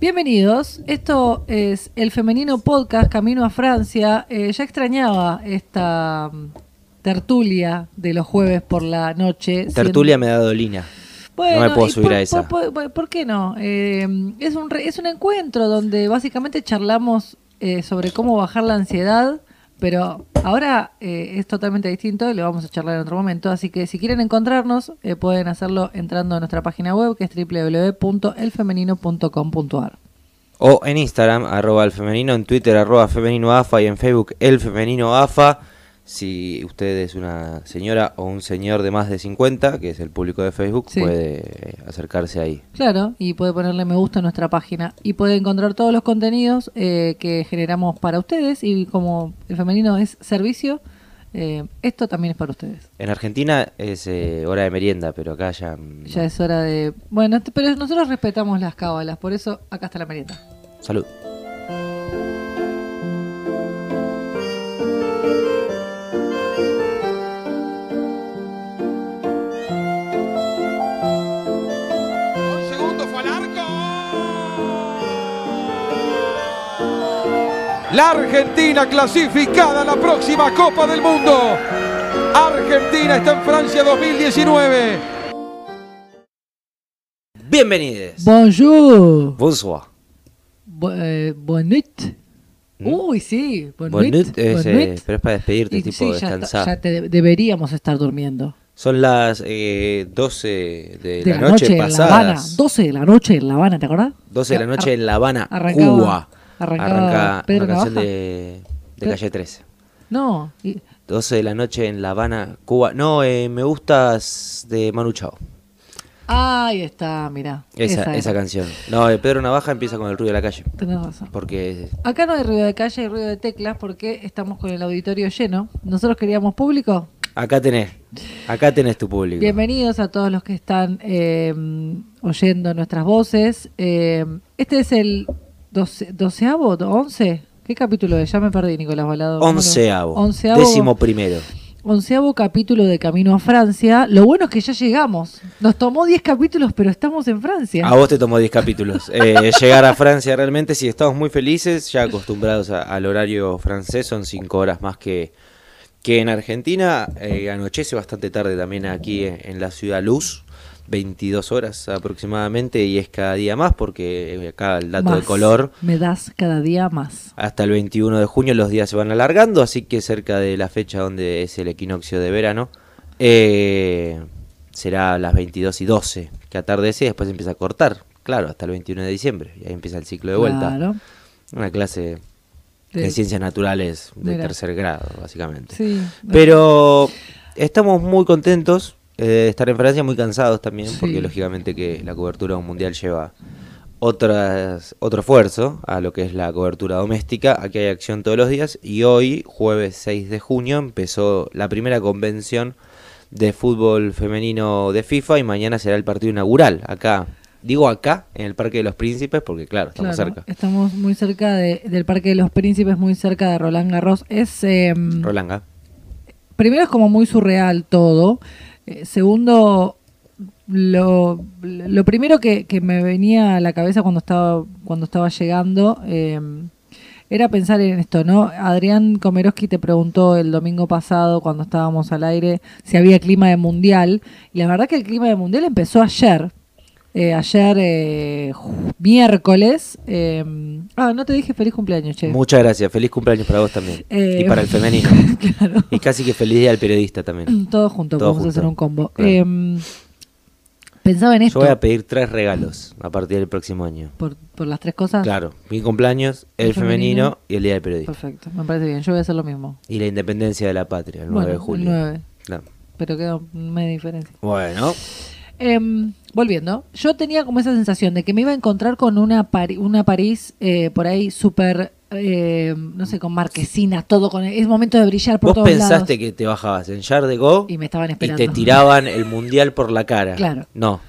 Bienvenidos, esto es el femenino podcast Camino a Francia. Eh, ya extrañaba esta mm, tertulia de los jueves por la noche. Tertulia me da dolina. Bueno, no me puedo subir por, a esa. Por, por- por qué no? Eh, es, un re- es un encuentro donde básicamente charlamos eh, sobre cómo bajar la ansiedad, pero ahora eh, es totalmente distinto y lo vamos a charlar en otro momento. Así que si quieren encontrarnos, eh, pueden hacerlo entrando a nuestra página web que es www.elfemenino.com.ar. O en Instagram, arroba el femenino, en Twitter, arroba femenino AFA y en Facebook, el femenino AFA. Si usted es una señora o un señor de más de 50, que es el público de Facebook, Sí. puede acercarse ahí. Claro, y puede ponerle me gusta a nuestra página y puede encontrar todos los contenidos eh, que generamos para ustedes y como el femenino es servicio, eh, esto también es para ustedes. En Argentina es eh, hora de merienda, pero acá ya... mm, Ya es hora de... Bueno, pero nosotros respetamos las cábalas, por eso acá está la merienda. Salud. La Argentina clasificada a la próxima Copa del Mundo. Argentina está en Francia 2019. Bienvenidos. Bonjour. Bonsoir. Bo- eh, bonnet. Uy, sí. Bonnet. Bonnet es, eh, pero es para despedirte, Y tipo sí, descansar. ya te- deberíamos estar durmiendo. Son las eh, 12 de, De la, noche, en La Habana. pasadas. 12 de la noche en La Habana, ¿te acordás? 12 de la noche en La Habana, Arrancaba- Cuba. Arranca Pedro una canción de, Calle 13. No. y- 12 de la noche en La Habana, Cuba. No, eh, me gustas de Manu Chao. Ahí está, mira. Esa, esa, canción. No, eh, Pedro Navaja empieza con el ruido de la calle. Tenés razón. Porque Acá no hay ruido de calle, hay ruido de teclas porque estamos con el auditorio lleno. Nosotros queríamos público. acá tenés. Acá tenés tu público. Bienvenidos a todos los que están eh, oyendo nuestras voces. Este es el doce, doceavo, once. ¿Qué capítulo es? Ya me perdí, Nicolás Balado. ¿Cómo lo- Onceavo. Onceavo, Décimo primero. onceavo capítulo de Camino a Francia. Lo bueno es que ya llegamos. Nos tomó 10 capítulos, pero estamos en Francia. A vos te tomó 10 capítulos. Eh, llegar a Francia realmente, sí, estamos muy felices, ya acostumbrados a- al horario francés, son 5 horas más que, que en Argentina. Eh, anochece bastante tarde también aquí en, en la ciudad Luz, 22 horas aproximadamente, y es cada día más porque eh, acá el dato de color. Me das cada día más. Hasta el 21 de junio los días se van alargando, así que cerca de la fecha donde es el equinoccio de verano, eh, será las 22 y 12 que atardece y después empieza a cortar, claro, hasta el 21 de diciembre, y ahí empieza el ciclo de vuelta. Claro. Una clase de, De- ciencias naturales de Mira. tercer grado, básicamente. Sí. Pero estamos muy contentos eh, estar en Francia, muy cansados también, Sí. porque lógicamente que la cobertura de un mundial lleva otras, otro esfuerzo a lo que es la cobertura doméstica. Aquí hay acción todos los días y hoy, jueves 6 de junio, empezó la primera convención de fútbol femenino de FIFA y mañana será el partido inaugural acá. Digo acá, en el Parque de los Príncipes, porque claro, estamos Claro, cerca. Estamos muy cerca de- del Parque de los Príncipes, muy cerca de Roland Garros. Es eh, Rolanga. primero es como muy surreal todo. Eh, segundo, lo, lo primero que, que me venía a la cabeza cuando estaba cuando estaba llegando eh, era pensar en esto, ¿no? Adrián Komeroski te preguntó el domingo pasado cuando estábamos al aire si había clima de mundial y la verdad que el clima de mundial empezó ayer. Eh, ayer eh, miércoles. eh, ah, no te dije feliz cumpleaños, che. Muchas gracias. Feliz cumpleaños para vos también. Eh, y para el femenino. claro. Y casi que feliz día al periodista también. Todo junto, Todo podemos junto. hacer un combo. Claro. Eh, pensaba en Yo esto voy a pedir tres regalos a partir del próximo año. por, por las tres cosas. Claro, mi cumpleaños, el, El femenino. femenino, y el día del periodista. Perfecto, me parece bien. Yo voy a hacer lo mismo. Y la independencia de la patria, el 9 bueno, de julio. el 9, No. pero queda media diferencia. Bueno, Em, volviendo, yo tenía como esa sensación de que me iba a encontrar con una, Pari- una París eh, por ahí súper, eh, no sé, con marquesinas, todo con... Es momento de brillar por vos todos pensaste que te bajabas en Char de Go Y me estaban y esperando. te tiraban el mundial por la cara. Claro. No,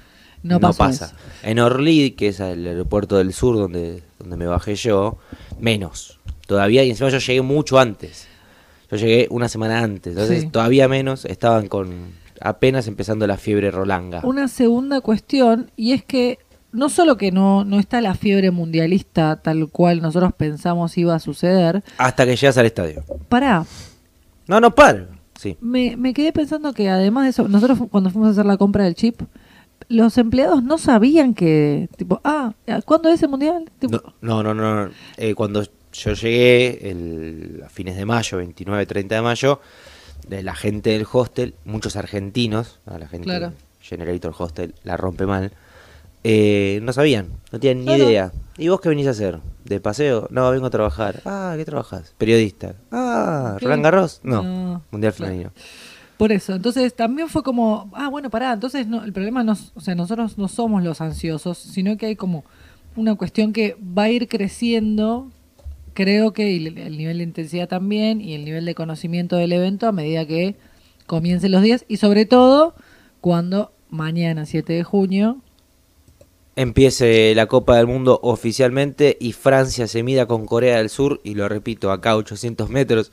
No pasa. eso. En Orly, que es el aeropuerto del sur donde, donde me bajé yo, menos. Todavía, y encima yo llegué mucho antes. Yo llegué una semana antes, entonces Sí. todavía menos, estaban con apenas empezando la fiebre rolanga. Una segunda cuestión, y es que no solo que no, no está la fiebre mundialista tal cual nosotros pensamos iba a suceder, Hasta que llegas al estadio. pará, No, no, para. Sí. me, me quedé pensando que además de eso, nosotros cuando fuimos a hacer la compra del chip, los empleados no sabían que, tipo, ah, ¿cuándo es el mundial? Tipo, No, no, no. no. Eh, cuando yo llegué el, a fines de mayo, 29, 30 de mayo, de la gente del hostel, muchos argentinos, a la gente Claro. Generator Hostel la rompe mal, eh, no sabían, no tienen ni idea. ¿Y vos qué venís a hacer? ¿De paseo? No, vengo a trabajar. Ah, ¿qué trabajas? Periodista. Ah, ¿Qué? ¿Roland Garros? No, No, Mundial. Femenino. Por eso, entonces también fue como, ah, bueno, pará, entonces no, el problema no, es- o sea, nosotros no somos los ansiosos, sino que hay como una cuestión que va a ir creciendo, creo que el, el nivel de intensidad también y el nivel de conocimiento del evento a medida que comiencen los días y sobre todo cuando mañana, 7 de junio, Empiece la Copa del Mundo oficialmente y Francia se mida con Corea del Sur, y lo repito, acá a 800 metros,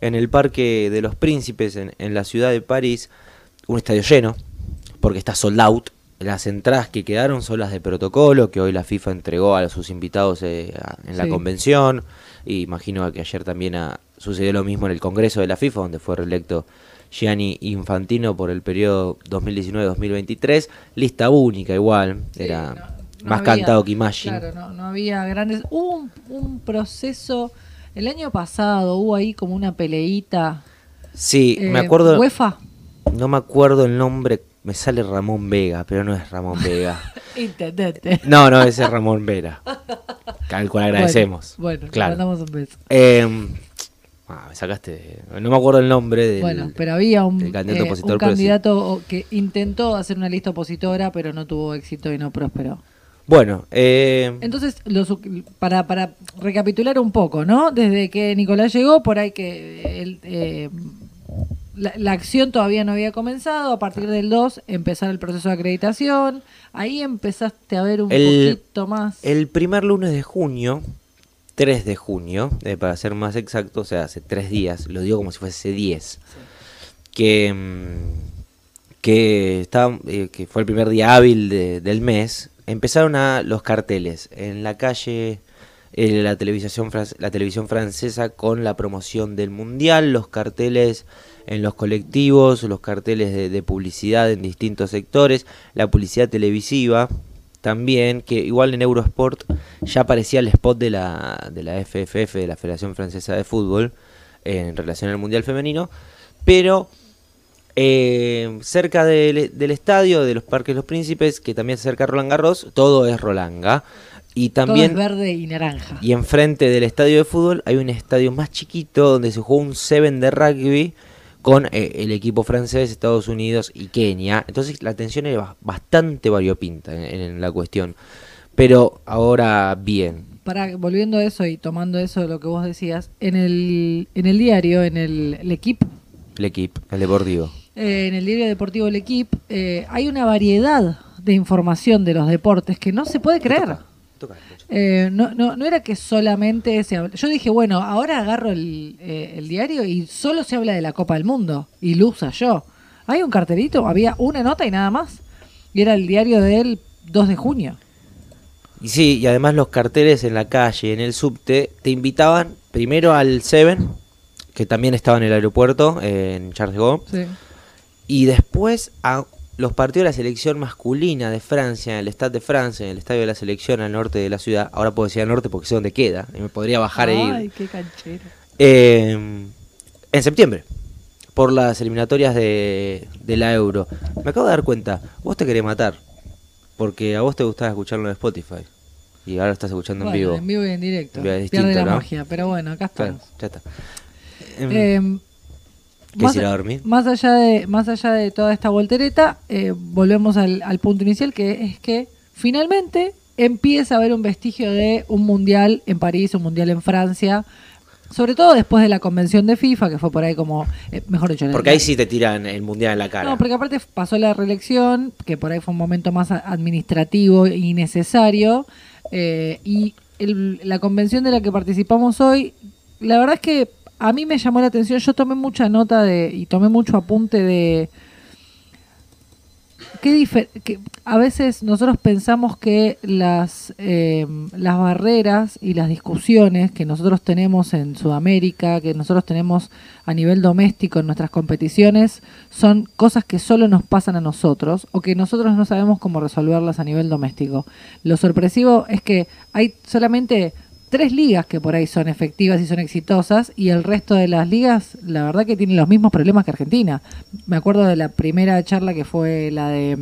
en el Parque de los Príncipes, en, en la ciudad de París, un estadio lleno, porque está sold out. Las entradas que quedaron son las de protocolo, que hoy la FIFA entregó a sus invitados eh, a- en la convención, y imagino que ayer también ah, sucedió lo mismo en el Congreso de la FIFA, donde fue reelecto Gianni Infantino por el periodo 2019-2023, lista única igual, Sí, era no- no más había- cantado que Imagine. Claro, no, no había grandes. Hubo un, un proceso. El año pasado hubo ahí como una peleita. Sí, me eh, acuerdo, UEFA. No me acuerdo el nombre, me sale Ramón Vega, pero no es Ramón Vega. Intendente. No, no, ese es Ramón Vera. Al cual agradecemos. Bueno, bueno, claro. le mandamos un beso. Eh, ah, me sacaste, no me acuerdo el nombre del, bueno, pero había un, candidato eh, un sí. que intentó hacer una lista opositora, pero no tuvo éxito y no prosperó. Bueno, eh, Entonces, los- para, para recapitular un poco, ¿no? Desde que Nicolás llegó, por ahí que él, eh, la, la acción todavía no había comenzado, a partir del 2 empezar el proceso de acreditación, ahí empezaste a ver un El- poquito más. el primer lunes de junio, 3 de junio, eh, para ser más exacto, o sea, hace tres días, lo digo como si fuese 10, que, mm, que, estaba, eh, que fue el primer día hábil de- del mes, empezaron a los carteles en la calle, eh, la, televisión, la televisión francesa con la promoción del mundial, los carteles en los colectivos, los carteles de, de publicidad en distintos sectores, la publicidad televisiva también, que igual en Eurosport ya aparecía el spot de la, de la FFF, de la Federación Francesa de Fútbol, en relación al Mundial Femenino, pero eh, cerca del, del estadio de los Parques Los Príncipes, que también se acerca a Roland Garros, todo es Rolanga. Y también Todo es verde y naranja. y enfrente del estadio de fútbol hay un estadio más chiquito donde se jugó un Seven de rugby con eh, el equipo francés, Estados Unidos y Kenia. Entonces la tensión era ba- bastante variopinta en, en la cuestión. Pero ahora bien, Para, volviendo a eso y tomando eso de lo que vos decías, en el, en el diario, en el, el equipo, el equipo, el deportivo. eh, en el diario deportivo El Equipo, eh, hay una variedad de información de los deportes que no se puede creer. Eh, no, no, no era que solamente se habla. Yo dije, bueno, ahora agarro el, eh, el diario y solo se habla de la Copa del Mundo. Y lo usa yo. Hay un cartelito, había una nota y nada más. Y era el diario del 2 de junio. Y sí, y además los carteles en la calle, en el subte, te invitaban primero al Seven, que también estaba en el aeropuerto, en Charles de Gaulle, Sí. y después a los partidos de la selección masculina de Francia, en el Stade de Francia, en el estadio de la selección al norte de la ciudad. Ahora puedo decir al norte porque sé dónde queda, y me podría bajar e Ay, ir. qué canchero. Eh, en septiembre, por las eliminatorias de, de la Euro. Me acabo de dar cuenta, vos te querés matar, porque a vos te gustaba escucharlo en Spotify, y ahora estás escuchando Bueno, en vivo. en vivo y en directo. Pierde la ¿no? magia, pero bueno, acá Claro, estamos. ya está. Em, Eh, ¿Querés más, ir a dormir? más allá de más allá de toda esta voltereta, eh, volvemos al, al punto inicial que es que finalmente empieza a haber un vestigio de un mundial en París, un mundial en Francia, sobre todo después de la convención de FIFA que fue por ahí como eh, mejor dicho, el- Porque ahí sí te tiran el mundial en la cara. no, porque aparte pasó la reelección, que por ahí fue un momento más administrativo y necesario, eh, y el- la convención de la que participamos hoy, la verdad es que a mí me llamó la atención, yo tomé mucha nota de y tomé mucho apunte de qué que a veces nosotros pensamos que las, eh, las barreras y las discusiones que nosotros tenemos en Sudamérica, que nosotros tenemos a nivel doméstico en nuestras competiciones, son cosas que solo nos pasan a nosotros o que nosotros no sabemos cómo resolverlas a nivel doméstico. Lo sorpresivo es que hay solamente tres ligas que por ahí son efectivas y son exitosas y el resto de las ligas la verdad que tienen los mismos problemas que Argentina. Me acuerdo de la primera charla que fue la de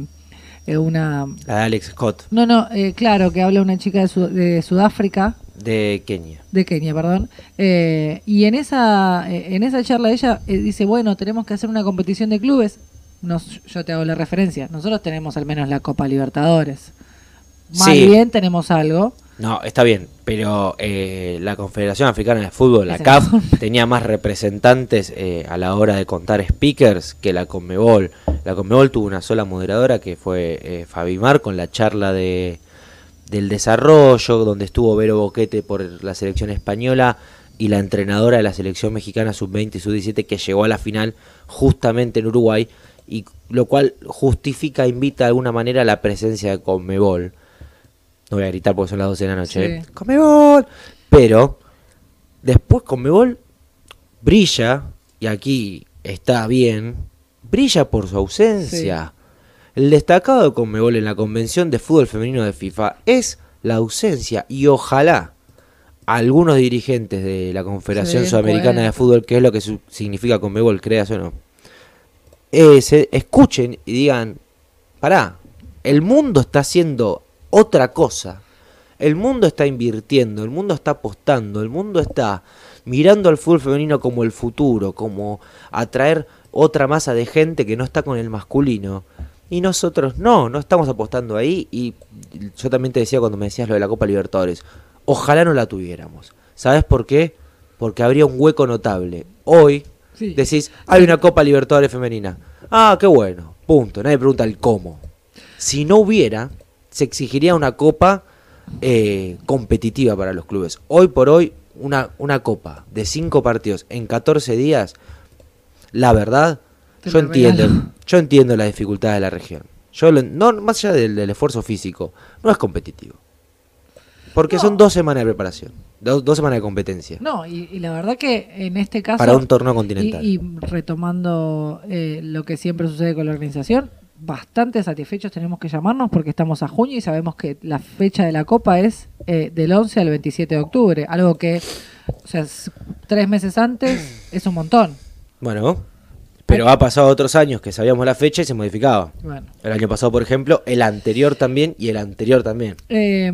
eh, una... La de Alex Scott, No, no, eh, claro, que habla una chica de, Sud- de Sudáfrica, de Kenia. de Kenia, perdón. Eh, y en esa, en esa charla ella dice, bueno, tenemos que hacer una competición de clubes. Nos, yo te hago la referencia. Nosotros tenemos al menos la Copa Libertadores. Más Sí. bien tenemos algo. No, está bien, pero eh, la Confederación Africana de Fútbol, la CAF, tenía más representantes eh, a la hora de contar speakers que la Conmebol. La Conmebol tuvo una sola moderadora que fue eh, Fabimar con la charla de del desarrollo, donde estuvo Vero Boquete por la selección española y la entrenadora de la selección mexicana sub-20 y sub-17 que llegó a la final justamente en Uruguay, y lo cual justifica, invita de alguna manera la presencia de Conmebol. No voy a gritar porque son las 12 de la noche. Sí. ¡Conmebol! Pero después Conmebol brilla, y aquí está bien, brilla por su ausencia. El destacado de Conmebol en la Convención de Fútbol Femenino de FIFA es la ausencia y ojalá algunos dirigentes de la Confederación Sudamericana de. Fútbol, que es lo que significa Conmebol, creas o no, eh, se escuchen y digan, pará, el mundo está haciendo otra cosa, el mundo está invirtiendo, el mundo está apostando, el mundo está mirando al fútbol femenino como el futuro, como atraer otra masa de gente que no está con el masculino. Y nosotros no, no estamos apostando ahí. Y yo también te decía cuando me decías lo de la Copa Libertadores, ojalá no la tuviéramos. ¿Sabes por qué? Porque habría un hueco notable. Hoy Sí. decís, hay una Copa Libertadores femenina. Ah, qué bueno, punto. Nadie pregunta el cómo. Si no hubiera, se exigiría una Copa eh, competitiva para los clubes. Hoy por hoy, una, una Copa de cinco partidos en 14 días, la verdad, Te yo entiendo, regalo. yo entiendo las dificultades de la región. Yo lo- no, más allá del, del esfuerzo físico, no es competitivo. Porque No. son dos semanas de preparación, dos, dos semanas de competencia No, y, y la verdad que en este caso... para un torneo continental. Y, y retomando eh, lo que siempre sucede con la organización, bastante satisfechos tenemos que llamarnos porque estamos a junio y sabemos que la fecha de la Copa es eh, del 11 al 27 de octubre, algo que, o sea, es tres meses antes es un montón. Bueno, pero ha pasado otros años que sabíamos la fecha y se modificaba. Bueno, El año pasado, por ejemplo, el anterior también y el anterior también. eh,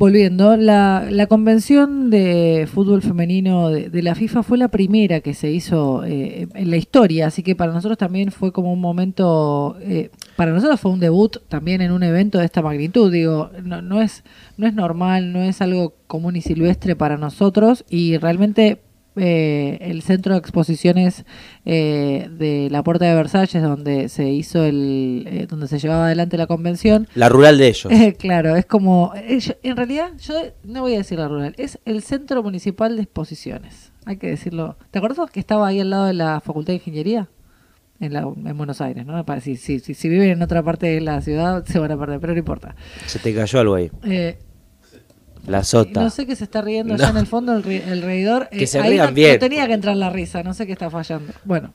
volviendo, la, la convención de fútbol femenino de, de la FIFA fue la primera que se hizo eh, en la historia, así que para nosotros también fue como un momento, eh, para nosotros fue un debut también en un evento de esta magnitud, digo, no, no, es, no es normal, no es algo común y silvestre para nosotros y realmente... eh, el centro de exposiciones eh, de la Puerta de Versalles, donde se hizo el, eh, donde se llevaba adelante la convención, La rural de ellos. claro, es como. eh, yo- en realidad, yo no voy a decir la rural, es el Centro Municipal de Exposiciones. Hay que decirlo. ¿Te acuerdas que estaba ahí al lado de la Facultad de Ingeniería? En, la, en Buenos Aires, ¿no? Para- Si, si, si, si viven en otra parte de la ciudad, se van a perder, pero no importa. Se te cayó algo ahí. Eh, La sota. no sé qué se está riendo allá No. en el fondo el, el reidor. Que Eh, se ahí rían no, bien. no tenía que entrar la risa, no sé qué está fallando. Bueno.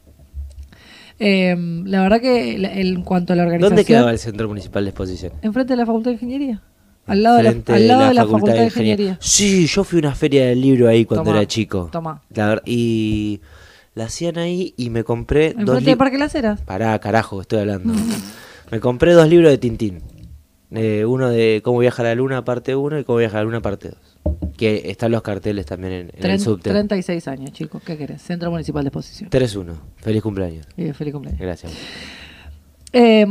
Eh, la verdad que la- en cuanto a la organización. ¿Dónde quedaba el Centro Municipal de Exposición? Enfrente de la Facultad de Ingeniería. Al lado, de la, al lado de la Facultad, de Ingeniería. Sí, yo fui a una feria del libro ahí cuando Tomá, era chico. ver- y la hacían ahí y me compré dos Enfrente de libros. Parque Las Heras. Pará, carajo, estoy hablando. me compré dos libros de Tintín. Eh, uno de Cómo viajar a la luna, parte 1, y Cómo viajar a la luna, parte 2. Que están los carteles también en, en el Tren- subte. 36 años, chicos. ¿Qué querés? Centro Municipal de Exposición. 3-1. Feliz cumpleaños. Y feliz cumpleaños. Gracias. Eh,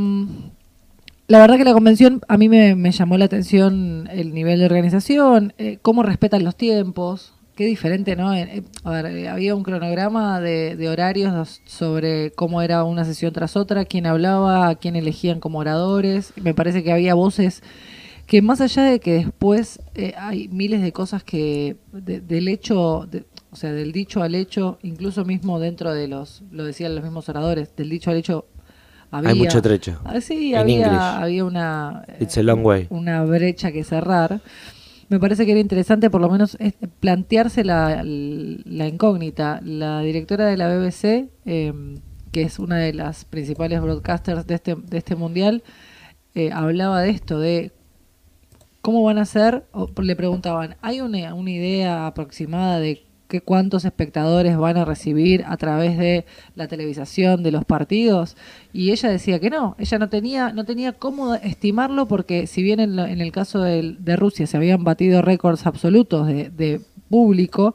la verdad que la convención a mí me, me llamó la atención el nivel de organización, eh, cómo respetan los tiempos, qué diferente, ¿no? Eh, a ver, eh, había un cronograma de, de horarios sobre cómo era una sesión tras otra, quién hablaba, a quién elegían como oradores. Me parece que había voces que más allá de que después eh, hay miles de cosas que de- del hecho, de- o sea, del dicho al hecho, incluso mismo dentro de los, lo decían los mismos oradores, del dicho al hecho había, Hay mucho trecho. Ah, sí, había, había una, It's a long way. una brecha que cerrar. Me parece que era interesante por lo menos plantearse la, la incógnita. La directora de la BBC, eh, que es una de las principales broadcasters de este, de este mundial, eh, hablaba de esto, de cómo van a ser, o le preguntaban, ¿hay una, una idea aproximada de cuántos espectadores van a recibir a través de la televisación de los partidos? Y ella decía que no, ella no tenía, no tenía cómo estimarlo porque si bien en, lo- en el caso del- de Rusia se habían batido récords absolutos de, de público,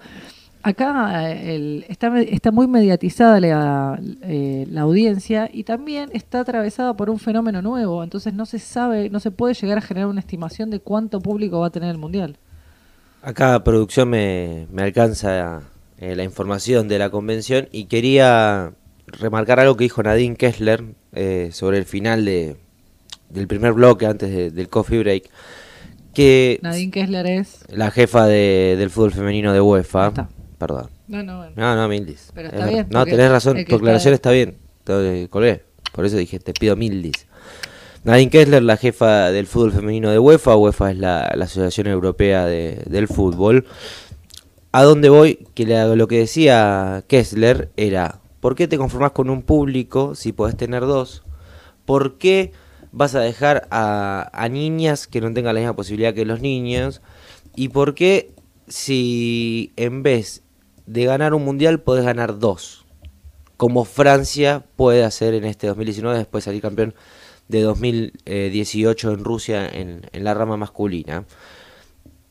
acá eh, el- está, está muy mediatizada la, eh, la audiencia y también está atravesada por un fenómeno nuevo, entonces no se sabe, no se puede llegar a generar una estimación de cuánto público va a tener el Mundial. Acá producción me, me alcanza eh, la información de la convención y quería remarcar algo que dijo Nadine Kessler eh, sobre el final de, del primer bloque antes de- del coffee break, que Nadine Kessler es... la jefa de- del fútbol femenino de UEFA, está. perdón, No, no, bueno. no, no, Mildis. Pero Es está bien, No, tenés razón, tu aclaración está- está bien. Te colgué. Por eso dije, te pido Mildis. Nadine Kessler, la jefa del fútbol femenino de UEFA. UEFA es la, la Asociación Europea de- del Fútbol. A dónde voy, que lo que decía Kessler era, ¿por qué te conformás con un público si podés tener dos? ¿Por qué vas a dejar a, a niñas que no tengan la misma posibilidad que los niños? ¿Y por qué si en vez de ganar un mundial podés ganar dos? Como Francia puede hacer en este 2019 después de salir campeón de 2018 en Rusia en, la rama masculina.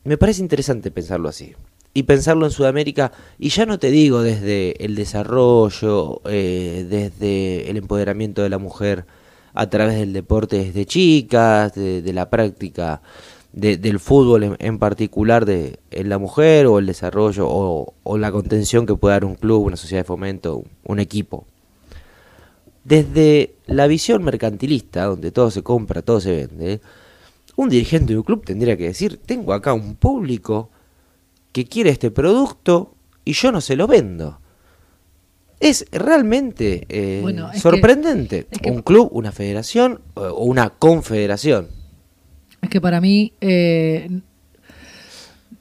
Me parece interesante pensarlo así. Y pensarlo en Sudamérica, y ya no te digo desde el desarrollo, eh, desde el empoderamiento de la mujer a través del deporte desde chicas, de, la práctica de- del fútbol en, particular de en la mujer, o el desarrollo, o, o la contención que puede dar un club, una sociedad de fomento, un equipo. Desde la visión mercantilista, donde todo se compra, todo se vende, un dirigente de un club tendría que decir, tengo acá un público que quiere este producto y yo no se lo vendo. Es realmente eh, Bueno, es que- sorprendente. es que- un club, una federación o o una confederación. Es que para mí eh,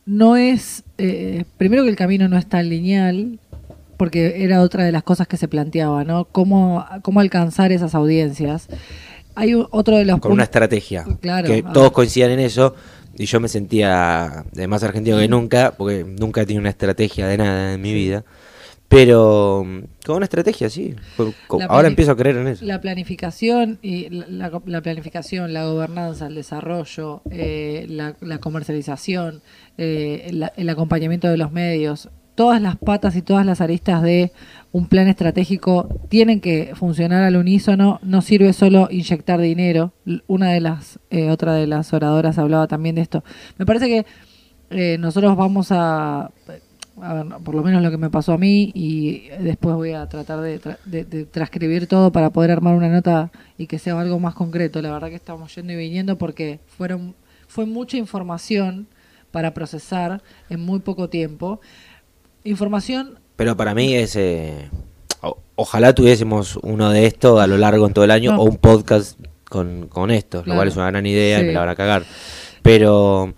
no es, eh, primero que el camino no es tan lineal, porque era otra de las cosas que se planteaba, ¿no? Cómo, cómo alcanzar esas audiencias. Hay otro de los con una estrategia. Claro, que a todos coincidan en eso. Y yo me sentía de más argentino que nunca, porque nunca he tenido una estrategia de nada en mi vida. Pero mm, con una estrategia, sí. Ahora empiezo a creer en eso. La planificación y la, la- la planificación, la gobernanza, el desarrollo, eh, la, la comercialización, eh, el acompañamiento de los medios, todas las patas y todas las aristas de un plan estratégico tienen que funcionar al unísono. No sirve solo inyectar dinero. Una de las, eh, otra de las oradoras hablaba también de esto. Me parece que eh, nosotros vamos a, a ver, por lo menos lo que me pasó a mí y después voy a tratar de, tra- de transcribir todo para poder armar una nota y que sea algo más concreto. La verdad que estamos yendo y viniendo porque fueron fue mucha información para procesar en muy poco tiempo. Información Pero para mí es... eh, o- ojalá tuviésemos uno de estos a lo largo en todo el año No. o un podcast con, con esto, lo cual es una gran idea y me la van a cagar. Pero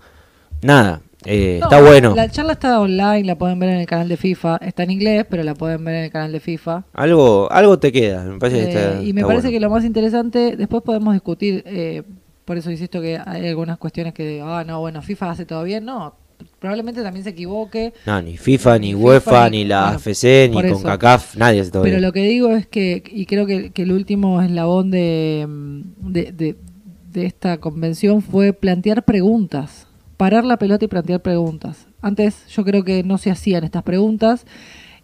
nada, eh, No, está bueno. La charla está online, la pueden ver en el canal de FIFA. Está en inglés, pero la pueden ver en el canal de FIFA. Algo, algo te queda, me parece que Eh, está- y me está parece bueno. que lo más interesante, después podemos discutir, eh, por eso insisto que hay algunas cuestiones que, ah, no, bueno, FIFA hace todo bien, no, probablemente también se equivoque, No, ni FIFA, ni, Ni UEFA, FIFA, ni, la bueno, AFC, ni por eso. CONCACAF, nadie todo pero lo que digo es que, y creo que, que el último eslabón de, mm, de, de, de esta convención fue plantear preguntas, parar la pelota y plantear preguntas. Antes yo creo que no se hacían estas preguntas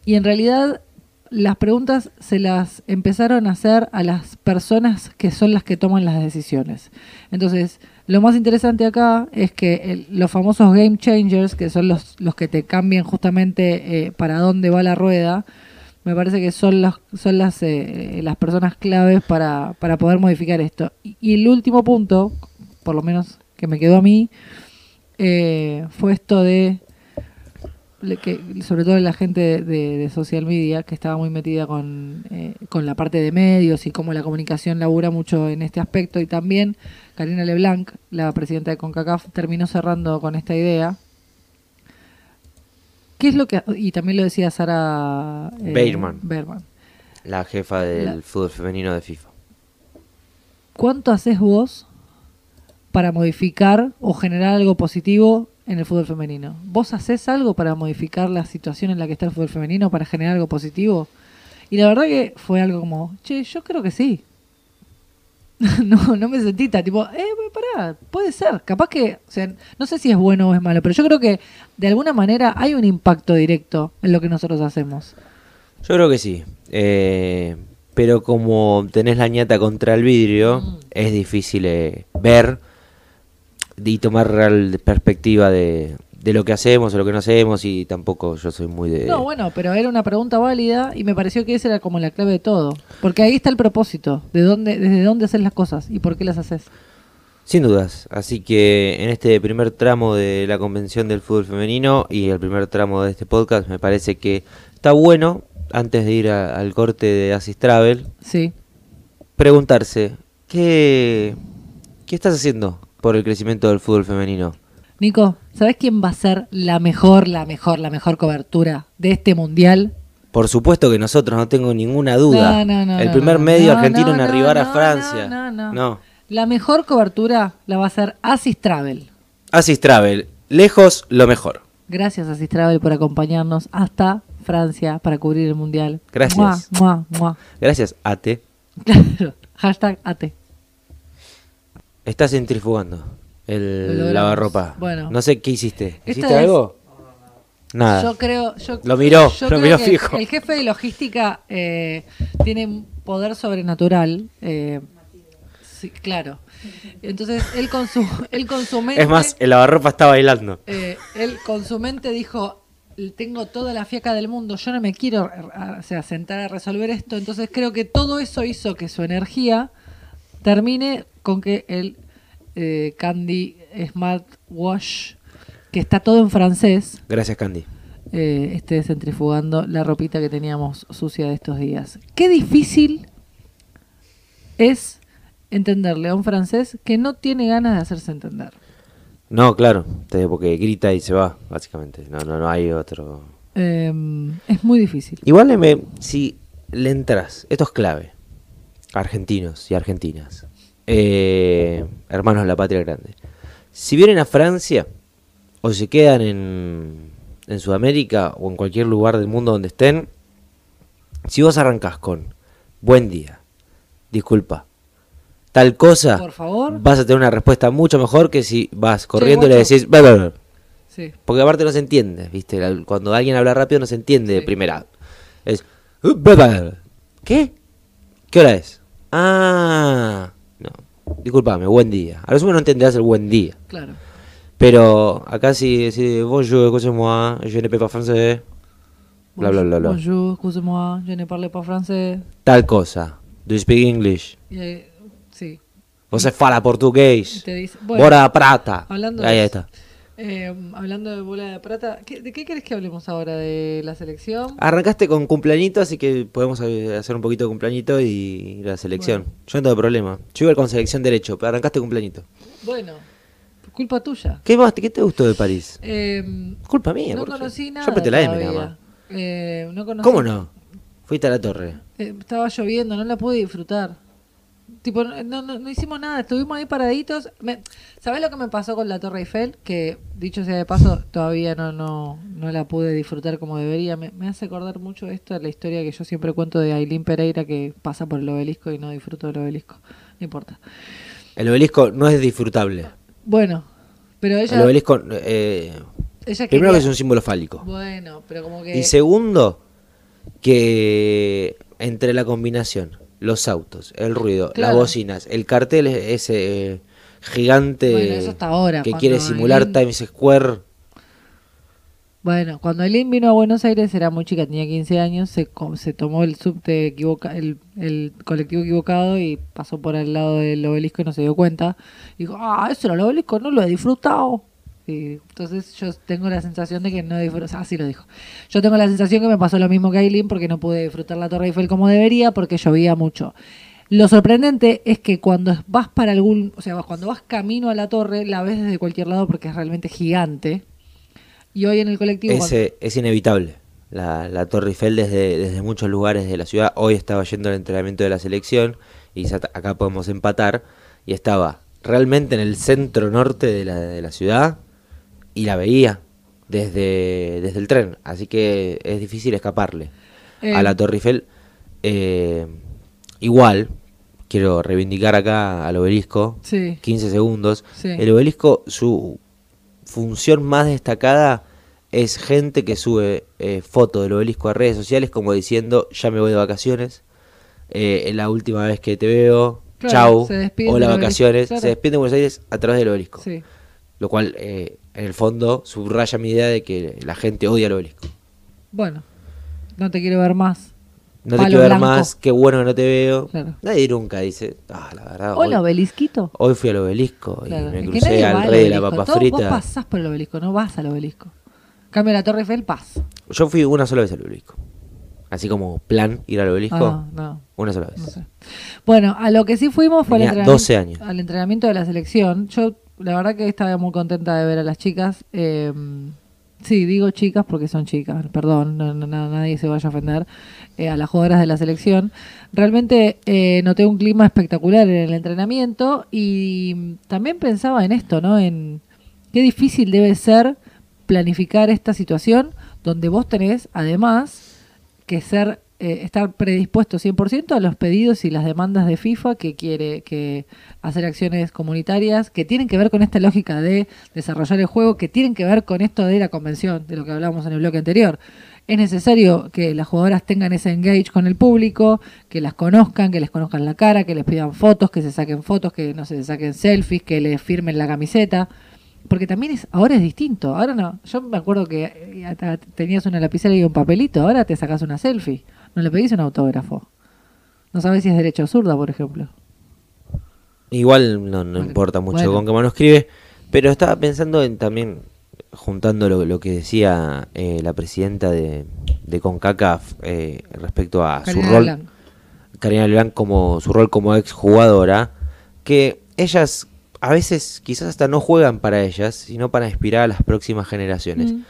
y en realidad las preguntas se las empezaron a hacer a las personas que son las que toman las decisiones. Entonces, lo más interesante acá es que el- los famosos game changers, que son los, los que te cambian justamente eh, para dónde va la rueda, me parece que son las, son las, eh, las personas claves para, para poder modificar esto. Y, el último punto, por lo menos que me quedó a mí, eh, fue esto de que, sobre todo la gente de social media, que estaba muy metida con, eh, con la parte de medios y cómo la comunicación labura mucho en este aspecto. Y también Karina LeBlanc, la presidenta de CONCACAF, terminó cerrando con esta idea. ¿Qué es lo que.? Y también lo decía Sara. eh, Beirman. Beirman. La jefa del La- fútbol femenino de FIFA. ¿Cuánto haces vos para modificar o generar algo positivo en el fútbol femenino? ¿Vos haces algo para modificar la situación en la que está el fútbol femenino, para generar algo positivo? Y la verdad que fue algo como, che, yo creo que sí. no, no me sentí tan tipo, eh, pará, puede ser. Capaz que, o sea, no sé si es bueno o es malo, pero yo creo que de alguna manera hay un impacto directo en lo que nosotros hacemos. Yo creo que sí. Eh, pero como tenés la ñata contra el vidrio, Mm. es difícil eh, ver y tomar real perspectiva de, de lo que hacemos o lo que no hacemos. Y tampoco yo soy muy de. No, bueno, pero era una pregunta válida y me pareció que esa era como la clave de todo. Porque ahí está el propósito, de dónde, desde dónde haces las cosas y por qué las haces. Sin dudas. Así que en este primer tramo de la convención del fútbol femenino y el primer tramo de este podcast, me parece que está bueno, antes de ir a- al corte de Asis Travel, Sí. preguntarse: ¿qué, ¿qué estás haciendo por el crecimiento del fútbol femenino? Nico, ¿sabes quién va a ser la mejor, la mejor, la mejor cobertura de este mundial? Por supuesto que nosotros, no tengo ninguna duda. No, no, no, el primer medio No, argentino no, en arribar a Francia. no, no, no. La mejor cobertura la va a hacer Asis Travel. Asis Travel, lejos lo mejor. Gracias Asis Travel por acompañarnos hasta Francia para cubrir el mundial. Gracias. Mua, mua, mua. Gracias, Ate. Claro. Hashtag AT. Estás centrifugando el lavarropa. Bueno. No sé qué hiciste. Esta ¿Hiciste es- algo? Nada. Yo creo. Yo, Lo miró, yo lo creo miró que fijo. El jefe de logística eh, tiene un poder sobrenatural. eh, sí, claro. Entonces, él con su, él con su mente. es más, el lavarropa está bailando. eh, él con su mente dijo: Tengo toda la fiaca del mundo, yo no me quiero o sea, sentar a resolver esto. Entonces, creo que todo eso hizo que su energía termine con que el eh, Candy Smart Wash, que está todo en francés, Gracias, Candy. eh, esté centrifugando la ropita que teníamos sucia de estos días. Qué difícil es entenderle a un francés que no tiene ganas de hacerse entender. No, claro, te- porque grita y se va, básicamente. No, no, no hay otro. Eh, es muy difícil. Igual me- si le entras, esto es clave. Argentinos y argentinas. Eh, hermanos de la patria grande. Si vienen a Francia o se quedan en, en Sudamérica o en cualquier lugar del mundo donde estén, si vos arrancás con buen día, disculpa, tal cosa, Por favor. vas a tener una respuesta mucho mejor que si vas corriendo y le decís, "Bla, bla, bla". Sí. Porque aparte no se entiende, ¿viste? Cuando alguien habla rápido no se entiende de Sí. primera. Es. ¿Qué? ¿Qué hora es? Ah. Disculpame, buen día. A lo sumo no entenderás el buen día. Claro. Pero acá sí decís, bonjour, excusez-moi, je ne parle pas français. Bla, bla, bla, bla. Bonjour, excusez-moi, je ne parle pas français. Tal cosa. Do you speak English? Eh, sí. Você fala português? Te dice, bueno, Bora prata. hablando Ahí de- está. Eh, hablando de bola de plata, ¿qué- ¿de qué querés que hablemos ahora? ¿De la selección? Arrancaste con cumpleañito, así que podemos hacer un poquito de cumpleañito y la selección. Bueno. Yo no tengo problema. Yo iba con selección derecho, pero arrancaste cumpleañito. Bueno, culpa tuya. ¿Qué más? ¿Qué te gustó de París? Eh, Culpa mía. no conocí nada. Yo apreté la M nada más. Eh, no conocí- ¿Cómo no? Fuiste a la torre. Eh, estaba lloviendo, no la pude disfrutar. Tipo, no, no, no- hicimos nada, estuvimos ahí paraditos. Me, ¿Sabés lo que me pasó con la Torre Eiffel? Que, dicho sea de paso, todavía no, no, no la pude disfrutar como debería. Me, me hace acordar mucho esto de la historia que yo siempre cuento de Aileen Pereira que pasa por el obelisco y no disfruto del obelisco. No importa. El obelisco no es disfrutable. Bueno, pero ella... El obelisco, eh, ella primero que es un símbolo fálico. Bueno, pero como que... Y segundo, que entre la combinación, los autos, el ruido, Claro. las bocinas, el cartel ese eh, gigante Bueno, eso hasta ahora, que quiere simular Aileen- Times Square. Bueno, cuando Eileen vino a Buenos Aires era muy chica, tenía 15 años, se, se tomó el subte equivoca, el, el colectivo equivocado y pasó por al lado del obelisco y no se dio cuenta. Dijo, ah, eso era el obelisco, no lo he disfrutado. Entonces yo tengo la sensación de que no disfruto. Así lo dijo. Yo tengo la sensación que me pasó lo mismo que Aileen porque no pude disfrutar la Torre Eiffel como debería porque llovía mucho. Lo sorprendente es que cuando vas para algún, o sea, cuando vas camino a la torre, la ves desde cualquier lado porque es realmente gigante. Y hoy en el colectivo... Es, cuando- es inevitable. La, la Torre Eiffel desde, desde muchos lugares de la ciudad. Hoy estaba yendo al entrenamiento de la selección y acá podemos empatar. Y estaba realmente en el centro norte de la, de la ciudad y la veía desde, desde el tren. Así que es difícil escaparle Eh, a la Torre Eiffel. Eh, igual, quiero reivindicar acá al obelisco. Sí. 15 segundos. Sí. El obelisco, su función más destacada es gente que sube eh, fotos del obelisco a redes sociales como diciendo ya me voy de vacaciones, eh, es la última vez que te veo, Claro, chau, hola vacaciones, claro. se despide de Buenos Aires a través del obelisco. Sí. Lo cual eh, en el fondo subraya mi idea de que la gente odia el obelisco. Bueno, no te quiero ver más. No te quiero ver blanco. más, qué bueno que no te veo. Claro. Nadie nunca dice, ah, la verdad, Hola, hoy, obelisquito. hoy fui al obelisco y Claro, me crucé al rey de la papa Todo- frita. Vos pasás por el obelisco, no vas al obelisco. En Cambio la Torre Eiffel, paz. Yo fui una sola vez al obelisco. Así como plan ir al obelisco. Ah, no, Una sola vez. no sé. Bueno, a lo que sí fuimos fue al entrenamiento, 12 años. al entrenamiento de la selección. Yo, la verdad que estaba muy contenta de ver a las chicas. Eh, sí, digo chicas porque son chicas, perdón, no, no- no- nadie se vaya a ofender. eh, a las jugadoras de la selección. Realmente eh, noté un clima espectacular en el entrenamiento y también pensaba en esto, ¿no? En qué difícil debe ser planificar esta situación donde vos tenés, además, que ser eh, estar predispuesto 100% a los pedidos y las demandas de FIFA que quiere que hacer acciones comunitarias que tienen que ver con esta lógica de desarrollar el juego, que tienen que ver con esto de la convención, de lo que hablábamos en el bloque anterior. Es necesario que las jugadoras tengan ese engage con el público, que las conozcan, que les conozcan la cara, que les pidan fotos, que se saquen fotos, que no se saquen selfies, que les firmen la camiseta. Porque también es, ahora es distinto. Ahora no. Yo me acuerdo que eh, tenías una lapicera y un papelito. Ahora te sacas una selfie. No le pedís un autógrafo. No sabes si es derecha o zurda, por ejemplo. Igual no, importa mucho bueno. con qué mano escribe. Pero estaba pensando en también, juntando lo, lo que decía eh, la presidenta de, de CONCACAF eh, respecto a Karina su rol. Blanc. Karina Leblanc como su rol como exjugadora, que ellas a veces quizás hasta no juegan para ellas, sino para inspirar a las próximas generaciones. Mm.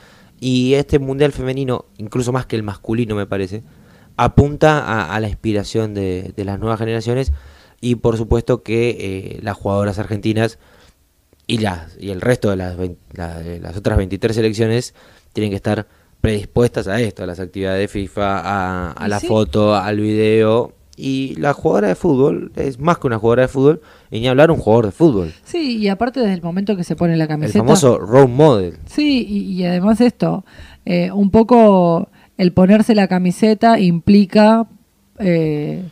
Y este mundial femenino, incluso más que el masculino me parece, apunta a, a la inspiración de, de las nuevas generaciones y por supuesto que eh, las jugadoras argentinas y, las, y el resto de las, vein- la- de las otras 23 selecciones tienen que estar predispuestas a esto, a las actividades de FIFA, a, la sí. foto, al video. Y la jugadora de fútbol es más que una jugadora de fútbol, y ni hablar un jugador de fútbol. Sí, y aparte desde el momento que se pone la El camiseta. famoso role model. Sí, y, y además esto, eh, un poco el ponerse la camiseta implica eh,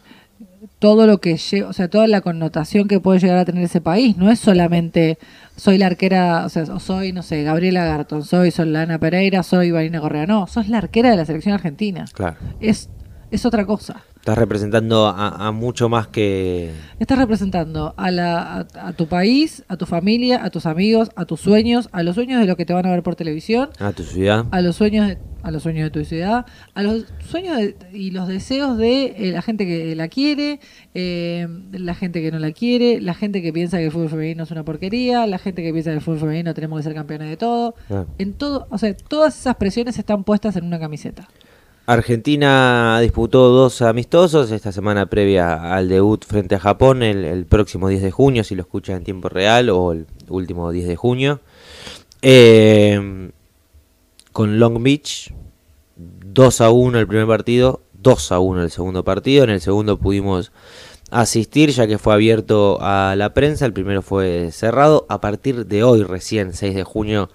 todo lo que lleva, o sea, toda la connotación que puede llegar a tener ese país. No es solamente soy la arquera, o sea, o soy, no sé, Gabriela Garton, soy Solana Pereira, soy Vanina Correa. No, sos la arquera de la selección argentina. Claro. Es, es otra cosa. Estás representando a, a mucho más que... Estás representando a, la, a, a tu país, a tu familia, a tus amigos, a tus sueños, a los sueños de lo que te van a ver por televisión, a tu ciudad. a los sueños de, a los sueños de tu ciudad, a los sueños de- y los deseos de eh, la gente que la quiere, eh, la gente que no la quiere, la gente que piensa que el fútbol femenino es una porquería, la gente que piensa que el fútbol femenino tenemos que ser campeones de todo. En todo, o sea, todas esas presiones están puestas en una camiseta. Argentina disputó dos amistosos esta semana previa al debut frente a Japón el, próximo 10 de junio, si lo escuchas en tiempo real, o el último 10 de junio. Eh, con Long Beach, 2 a 1 el primer partido, 2 a 1 el segundo partido. En el segundo pudimos asistir ya que fue abierto a la prensa, el primero fue cerrado. A partir de hoy, recién 6 de junio,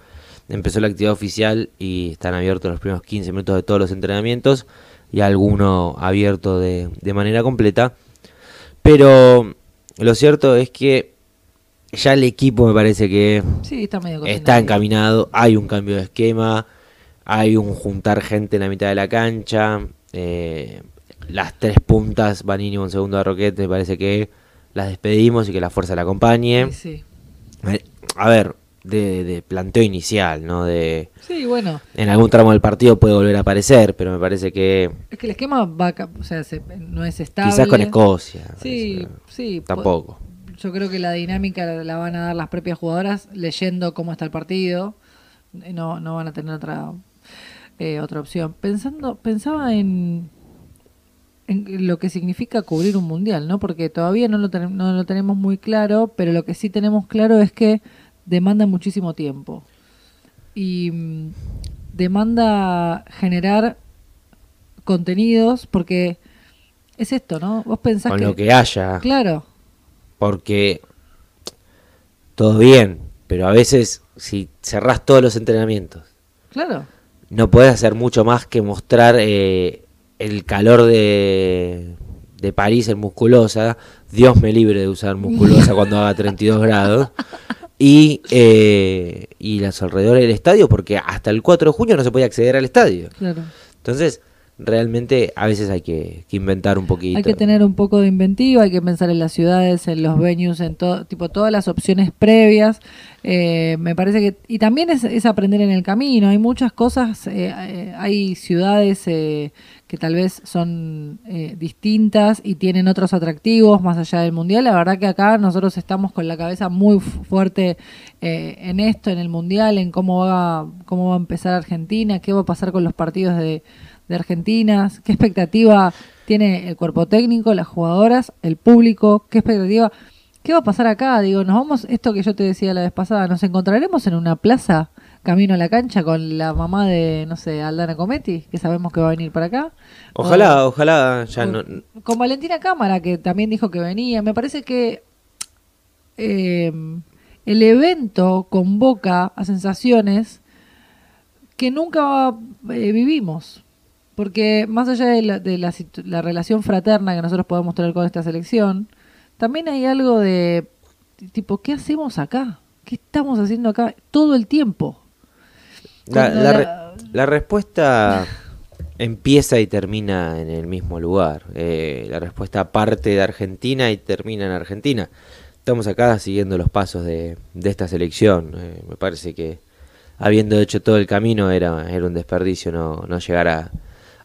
empezó la actividad oficial y están abiertos los primeros 15 minutos de todos los entrenamientos y alguno abierto de, de manera completa. Pero lo cierto es que ya el equipo me parece que Sí, está medio está cocinado. encaminado, hay un cambio de esquema, hay un juntar gente en la mitad de la cancha, eh, las tres puntas, Vanini, un segundo de Roquete, me parece que las despedimos y que la fuerza la acompañe. Sí. Eh, A ver, de, de planteo inicial, ¿no? De Sí, bueno. en algún tramo del partido puede volver a aparecer, pero me parece que Es que el esquema va o sea, se- no es estable. quizás con Escocia. Sí, parece, sí. po- Tampoco. Yo creo que la dinámica la- van a dar las propias jugadoras leyendo cómo está el partido. No, no van a tener otra eh, otra opción. Pensando, pensaba en, en lo que significa cubrir un mundial, ¿no? Porque todavía no lo, ten- no lo tenemos muy claro, pero lo que sí tenemos claro es que demanda muchísimo tiempo. Y mm, demanda generar contenidos, porque es esto, ¿no? Vos pensás Con que... lo que haya. Claro, porque todo bien, pero a veces si cerrás todos los entrenamientos, claro. no podés hacer mucho más que mostrar eh, el calor de, de París en musculosa. Dios me libre de usar musculosa cuando haga 32 grados. Y, eh, y los alrededores del estadio, porque hasta el 4 de junio no se podía acceder al estadio. Claro. Entonces, realmente a veces hay que, que inventar un poquito. Hay que tener un poco de inventiva, hay que pensar en las ciudades, en los venues, en todo, tipo todas las opciones previas. Eh, me parece que y también es, es aprender en el camino. Hay muchas cosas, eh, eh, hay ciudades eh, que tal vez son eh, distintas y tienen otros atractivos más allá del mundial. La verdad que acá nosotros estamos con la cabeza muy fu- fuerte eh, en esto, en el mundial, en cómo va cómo va a empezar Argentina, qué va a pasar con los partidos de de Argentina, qué expectativa tiene el cuerpo técnico, las jugadoras, el público, qué expectativa, qué va a pasar acá, digo, nos vamos, esto que yo te decía la vez pasada, nos encontraremos en una plaza camino a la cancha con la mamá de, no sé, Aldana Cometti, que sabemos que va a venir para acá. Ojalá, O- ojalá ya o- no, Con Valentina Cámara, que también dijo que venía. Me parece que eh, el evento convoca a sensaciones que nunca eh, vivimos. Porque más allá de, la, de la relación fraterna que nosotros podemos tener con esta selección, también hay algo de tipo, ¿qué hacemos acá? ¿Qué estamos haciendo acá todo el tiempo? La, re- la respuesta empieza y termina en el mismo lugar. Eh, la respuesta parte de Argentina y termina en Argentina. Estamos acá siguiendo los pasos de, de esta selección. Eh, me parece que habiendo hecho todo el camino era, era un desperdicio no, no llegar a-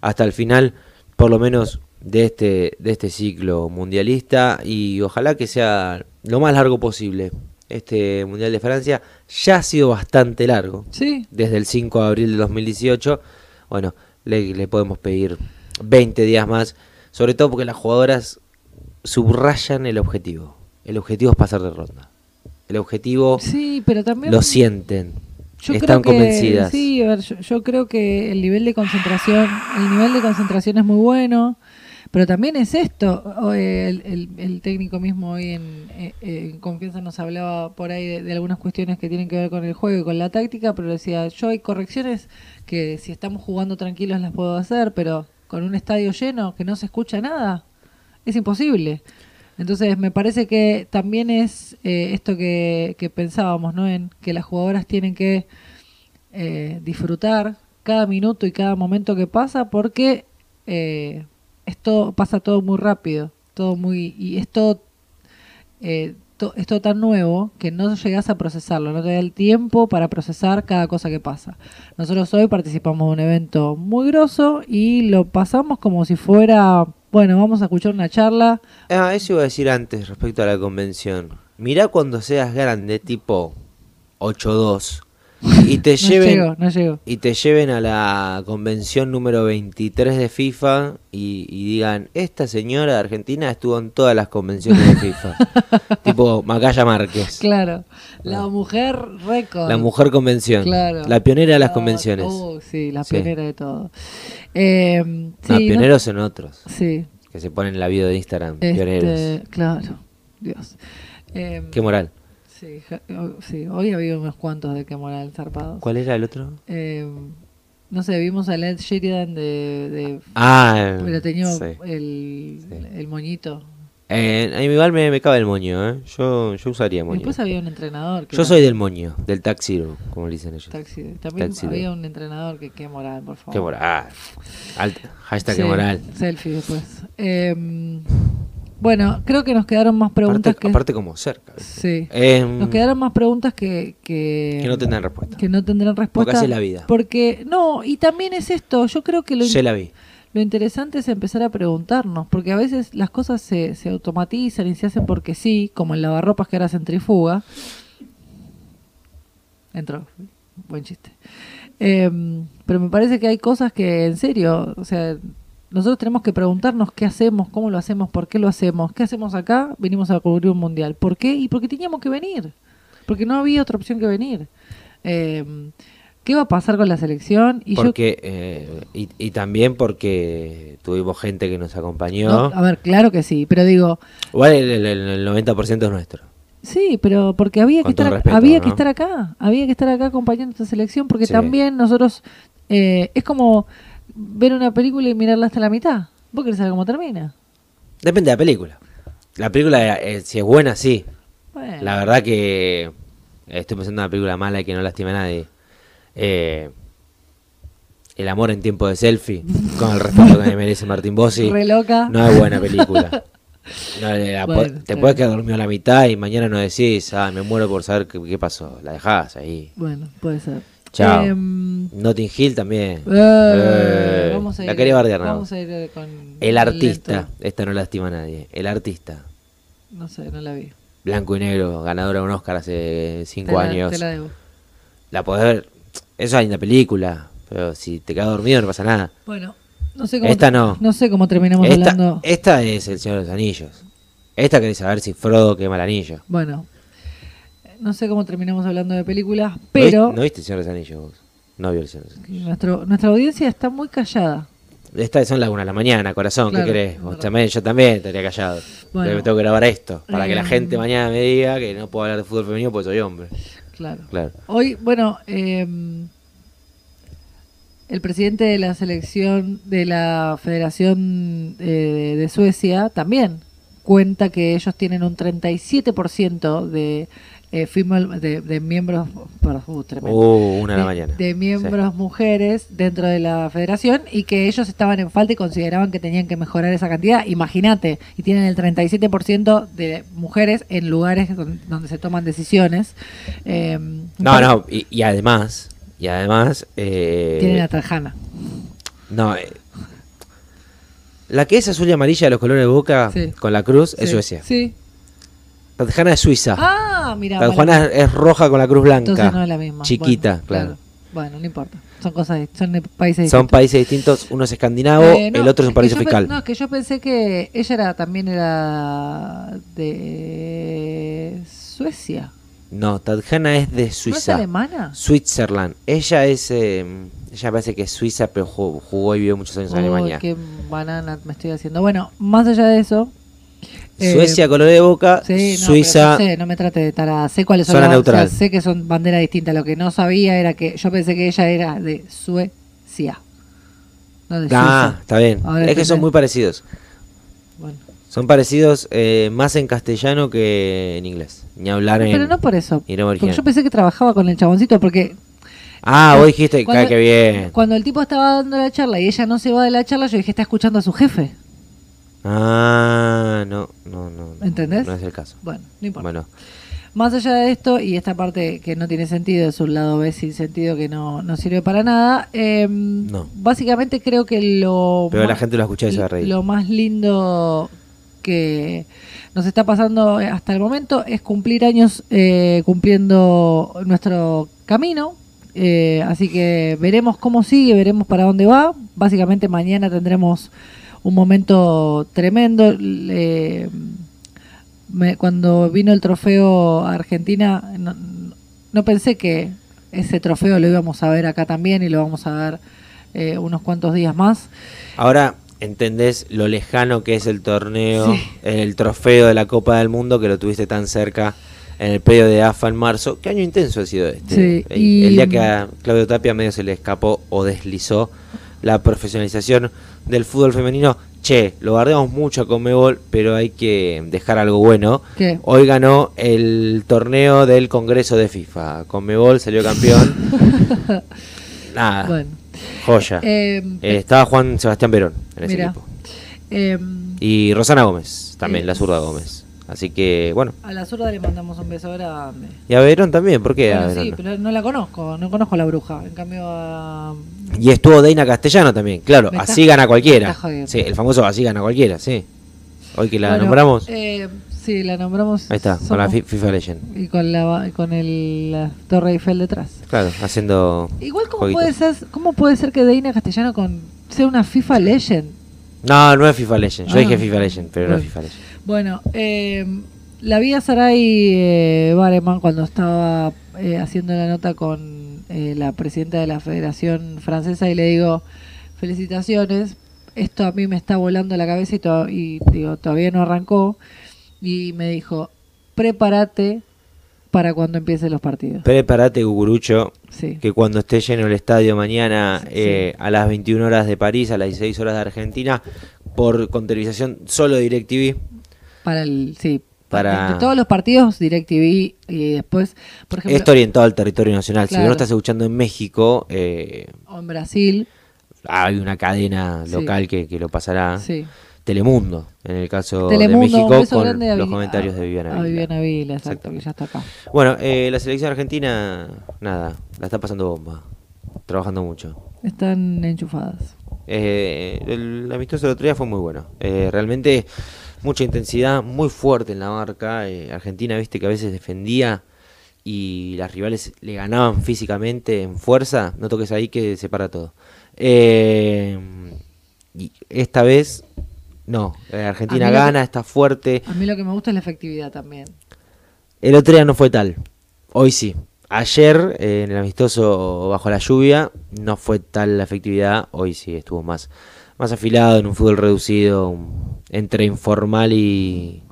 hasta el final, por lo menos de este, de este ciclo mundialista y ojalá que sea lo más largo posible. Este Mundial de Francia ya ha sido bastante largo Sí, desde el 5 de abril de 2018. Bueno, le, le podemos pedir 20 días más, sobre todo porque las jugadoras subrayan el objetivo. El objetivo es pasar de ronda. El objetivo sí, pero también... lo sienten. Yo están creo que, convencidas. Sí, a ver, yo, yo creo que el nivel de concentración, el nivel de concentración es muy bueno, pero también es esto. eh, El, el- técnico mismo hoy en, eh, eh, en confianza nos hablaba por ahí de, algunas cuestiones que tienen que ver con el juego y con la táctica, pero decía, yo hay correcciones que si estamos jugando tranquilos las puedo hacer, pero con un estadio lleno que no se escucha nada, es imposible. Entonces me parece que también es eh, esto que, pensábamos, ¿no? En que las jugadoras tienen que eh, disfrutar cada minuto y cada momento que pasa porque esto pasa todo muy rápido, todo muy y es todo eh, es todo tan nuevo que no llegas a procesarlo, no te da el tiempo para procesar cada cosa que pasa. Nosotros hoy participamos de un evento muy grosso y lo pasamos como si fuera, bueno, vamos a escuchar una charla. Ah, eso iba a decir antes respecto a la convención. Mirá cuando seas grande, tipo 8-2, y te No lleven llego, no llego. y te lleven a la convención número 23 de FIFA y, y digan, esta señora de Argentina estuvo en todas las convenciones de FIFA. tipo Macaya Márquez. Claro, la mujer récord. La mujer convención. Claro. La pionera de las Ah, convenciones. oh, sí, la Sí. pionera de todo. Eh, no, pioneros son otros. Sí. Que se ponen en la bio de Instagram. este, Pioneros. claro, Dios. Eh, Qué moral. Sí, sí, hoy había unos cuantos de qué moral zarpados. ¿Cuál era el otro? Eh, no sé, vimos a Ed Sheridan de, de Ah, pero tenía sí. el, Sí. el moñito. Eh, a mí igual me, me cabe el moño, ¿eh? Yo, yo usaría moño. Después había un entrenador que Yo era soy del moño, del taxiro, como le dicen ellos. taxi. También había un entrenador que qué moral, por favor. Qué moral. Alta. Hashtag Sí, qué moral. Selfie después. Eh, Bueno, creo que nos quedaron más preguntas aparte, que... aparte como cerca. Sí. Em, Nos quedaron más preguntas que... Que, que no tendrán respuesta. que no tendrán respuesta. Porque así la vida. Porque, no, y también es esto, yo creo que lo, Se la vi. lo interesante es empezar a preguntarnos, porque a veces las cosas se, se automatizan y se hacen porque sí, como el lavarropas que ahora centrifuga. Entró, buen chiste. Em, pero me parece que hay cosas que, en serio, o sea, nosotros tenemos que preguntarnos qué hacemos, cómo lo hacemos, por qué lo hacemos, qué hacemos acá, venimos a cubrir un mundial. ¿Por qué? Y porque teníamos que venir, porque no había otra opción que venir. Em, ¿Qué va a pasar con la selección? Y yo- Porque, eh, y, y también porque tuvimos gente que nos acompañó. no, a ver, claro que sí, pero digo, Igual el, el- el 90% es nuestro. Sí, pero porque había que Con estar, respeto, había que estar acá, había que estar acá acompañando esta selección, porque Sí. también nosotros eh, es como ver una película y mirarla hasta la mitad. ¿Vos querés saber cómo termina? Depende de la película. La película, eh, si es buena, sí. Bueno, La verdad que estoy pensando en una película mala y que no lastima a nadie. Eh, el amor en tiempo de selfie, con el respeto que me merece Martín Bossi, no es buena película. No, la po- Bueno, te puedes quedar dormido a la mitad y mañana no decís, ah, me muero por saber qué, qué pasó. La dejás ahí. Bueno, puede ser. Chao. Em, Notting Hill también. eh, Eh, vamos a ir, la quería bardear, Vamos a ir eh, con El artista, lento. esta no lastima a nadie. El artista, No sé, no la vi. blanco y negro, ganadora de un Oscar hace Te cinco la- años. te la debo. La podés ver. Eso hay en la película. Pero si te quedas dormido no pasa nada. Bueno, no sé cómo Esta no. No sé cómo terminamos Esta, hablando. esta es el Señor de los Anillos. Esta querés saber si Frodo quema el anillo. Bueno, no sé cómo terminamos hablando de películas, ¿No pero ¿No, viste el Señor de los Anillos vos? No vio el Señor nuestro, nuestra audiencia está muy callada. Esta son las una de la mañana, corazón. Claro, ¿Qué querés? Vos también, yo también estaría callado. Bueno. Pero tengo que grabar esto. Para que la Eh, gente mañana me diga que no puedo hablar de fútbol femenino porque soy hombre. Claro. Claro. Hoy, bueno, eh, el presidente de la selección de la Federación eh, de Suecia también cuenta que ellos tienen un 37% de, eh, female- de, de miembros, perdón, uh, tremendo. Uh, una de la de, mañana. de miembros mujeres dentro de la federación y que ellos estaban en falta y consideraban que tenían que mejorar esa cantidad. Imagínate, y tienen el 37% de mujeres en lugares donde, donde se toman decisiones. Eh, No, no, y, y además, y además, eh, Tienen a Trajana. no, eh, la que es azul y amarilla de los colores de boca Sí. con la cruz es Sí. Suecia. Sí. Tadjana es Suiza. Ah, mira. Tadjana es roja con la cruz blanca. Entonces no es la misma. Chiquita, Bueno, claro. Bueno, no importa. Son cosas, son países Son distintos. países distintos, uno es escandinavo, Eh, no, el otro es un paraíso fiscal. No, que yo pensé que ella era también era de Suecia. No, Tadjana es de ¿No es Suiza. alemana? Switzerland. Ella es, eh, ella parece que es suiza, pero jugó, jugó y vivió muchos años en Alemania. qué banana me estoy haciendo. Bueno, más allá de eso. Eh, Suecia, color de boca, sí, no, Suiza. pero no, sé, no me trate de tarada. Sé cuáles son las- o sea, sé que son banderas distintas. Lo que no sabía era que yo pensé que ella era de Suecia. No de Ah, Suiza. está bien. Ahora es que son muy parecidos. Bueno. Son parecidos eh, más en castellano que en inglés. Ni hablar en. Pero no por eso. Porque yo pensé que trabajaba con el chaboncito porque Ah, vos dijiste, Cuando- que bien. Cuando el tipo estaba dando la charla y ella no se va de la charla, yo dije, está escuchando a su jefe. Ah, no, no, no. ¿Entendés? No es el caso. Bueno, no importa. Bueno, Más allá de esto, y esta parte que no tiene sentido, es un lado B sin sentido que no, no sirve para nada, eh, No. básicamente creo que lo, pero la gente lo escucha y se va a reír. lo más lindo que nos está pasando hasta el momento es cumplir años eh, cumpliendo nuestro camino. Eh, así que veremos cómo sigue, veremos para dónde va. Básicamente mañana tendremos un momento tremendo. Eh, me- cuando vino el trofeo a Argentina, no, no pensé que ese trofeo lo íbamos a ver acá también y lo vamos a ver eh, unos cuantos días más. Ahora entendés lo lejano que es el torneo, Sí. el trofeo de la Copa del Mundo que lo tuviste tan cerca en el predio de AFA en marzo. ¿Qué año intenso ha sido este? Sí, el, y- el día que a Claudio Tapia medio se le escapó o deslizó la profesionalización del fútbol femenino. Che, lo guardamos mucho a Conmebol, pero hay que dejar algo bueno. ¿Qué? Hoy ganó el torneo del Congreso de FIFA. Conmebol salió campeón. Nada, Bueno. joya. Eh, Eh, estaba Juan Sebastián Verón en ese equipo. Em, Y Rosana Gómez, también, Eh, la zurda Gómez. Así que, bueno. a la zurda le mandamos un beso grande. Y a Verón también, ¿por qué? a sí, pero no la conozco, no conozco a la bruja. En cambio, a... Y estuvo Deina Castellano también, claro, Me así gana cualquiera. Sí, el famoso así gana cualquiera, sí. Hoy que la Bueno, nombramos, eh, sí, la nombramos. ahí está, con la FIFA Legend. Y con la, con el, la Torre Eiffel detrás. Claro, haciendo. Igual, ¿cómo jueguitos. puede, ser, ¿cómo puede ser que Deina Castellano con, sea una FIFA Legend? No, no es FIFA Legend. Yo Ah. dije FIFA Legend, pero no es. FIFA Legend. Bueno, eh, la vi a Saray eh, Bareman cuando estaba eh, haciendo la nota con eh, la presidenta de la Federación Francesa y le digo, felicitaciones, esto a mí me está volando la cabeza y, to- y digo, todavía no arrancó. Y me dijo, prepárate para cuando empiecen los partidos. Prepárate, Gugurucho, Sí. que cuando esté lleno el estadio mañana Sí. eh, a las 21 horas de París, a las 16 horas de Argentina, por con televisación solo de DirecTV. Para el, sí. Para- de todos los partidos, DirecTV y después, por ejemplo, Esto orientado al territorio nacional. Si Claro. no estás escuchando en México, eh, o en Brasil, hay una cadena Sí. local que, que lo pasará. sí. Telemundo, en el caso Telemundo, de México, con los comentarios de Viviana A. Viviana Vila, exacto, que ya está acá. Bueno, eh, la selección argentina, nada, la está pasando bomba, trabajando mucho. Están enchufadas. Eh, el amistoso del otro día fue muy bueno. Eh, realmente mucha intensidad, muy fuerte en la marca. Eh, Argentina, viste que a veces defendía y las rivales le ganaban físicamente en fuerza. No toques ahí que se para todo. Eh, y esta vez, no. eh, Argentina que- gana, está fuerte. A mí lo que me gusta es la efectividad también. El otro día no fue tal. Hoy sí. Ayer, eh, en el amistoso bajo la lluvia, no fue tal la efectividad. Hoy sí estuvo más, más afilado en un fútbol reducido, entre informal y,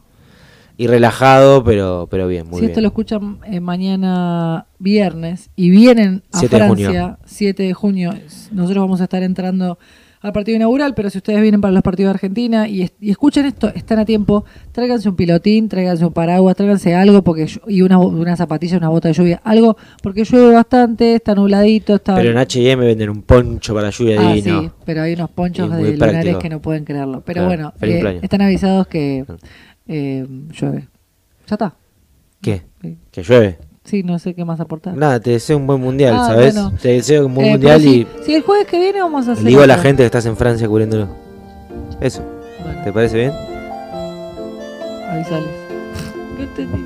y relajado, pero, pero bien, muy si esto bien. lo escuchan eh, mañana viernes y vienen a 7 de junio. Francia, 7 de junio, nosotros vamos a estar entrando al partido inaugural, pero si ustedes vienen para los partidos de Argentina y, y escuchan esto, están a tiempo, tráiganse un pilotín, tráiganse un paraguas, tráiganse algo porque y una, una zapatilla, una bota de lluvia, algo, porque llueve bastante, está nubladito, está... Pero en H&M venden un poncho para lluvia Ah, divino. sí, pero hay unos ponchos de muy lunares práctico. que no pueden creerlo. Pero bueno, eh, están avisados que Ah. eh, llueve. Ya está. ¿Qué? Sí. Que llueve. Sí, no sé qué más aportar. Nada, te deseo un buen mundial, Ah, ¿sabes? bueno. Te deseo un buen Eh, mundial pero y sí, el jueves que viene vamos a hacer. digo a la gente que estás en Francia cubriéndolo. Eso, Bueno, ¿te parece bien? avisales. No entendí.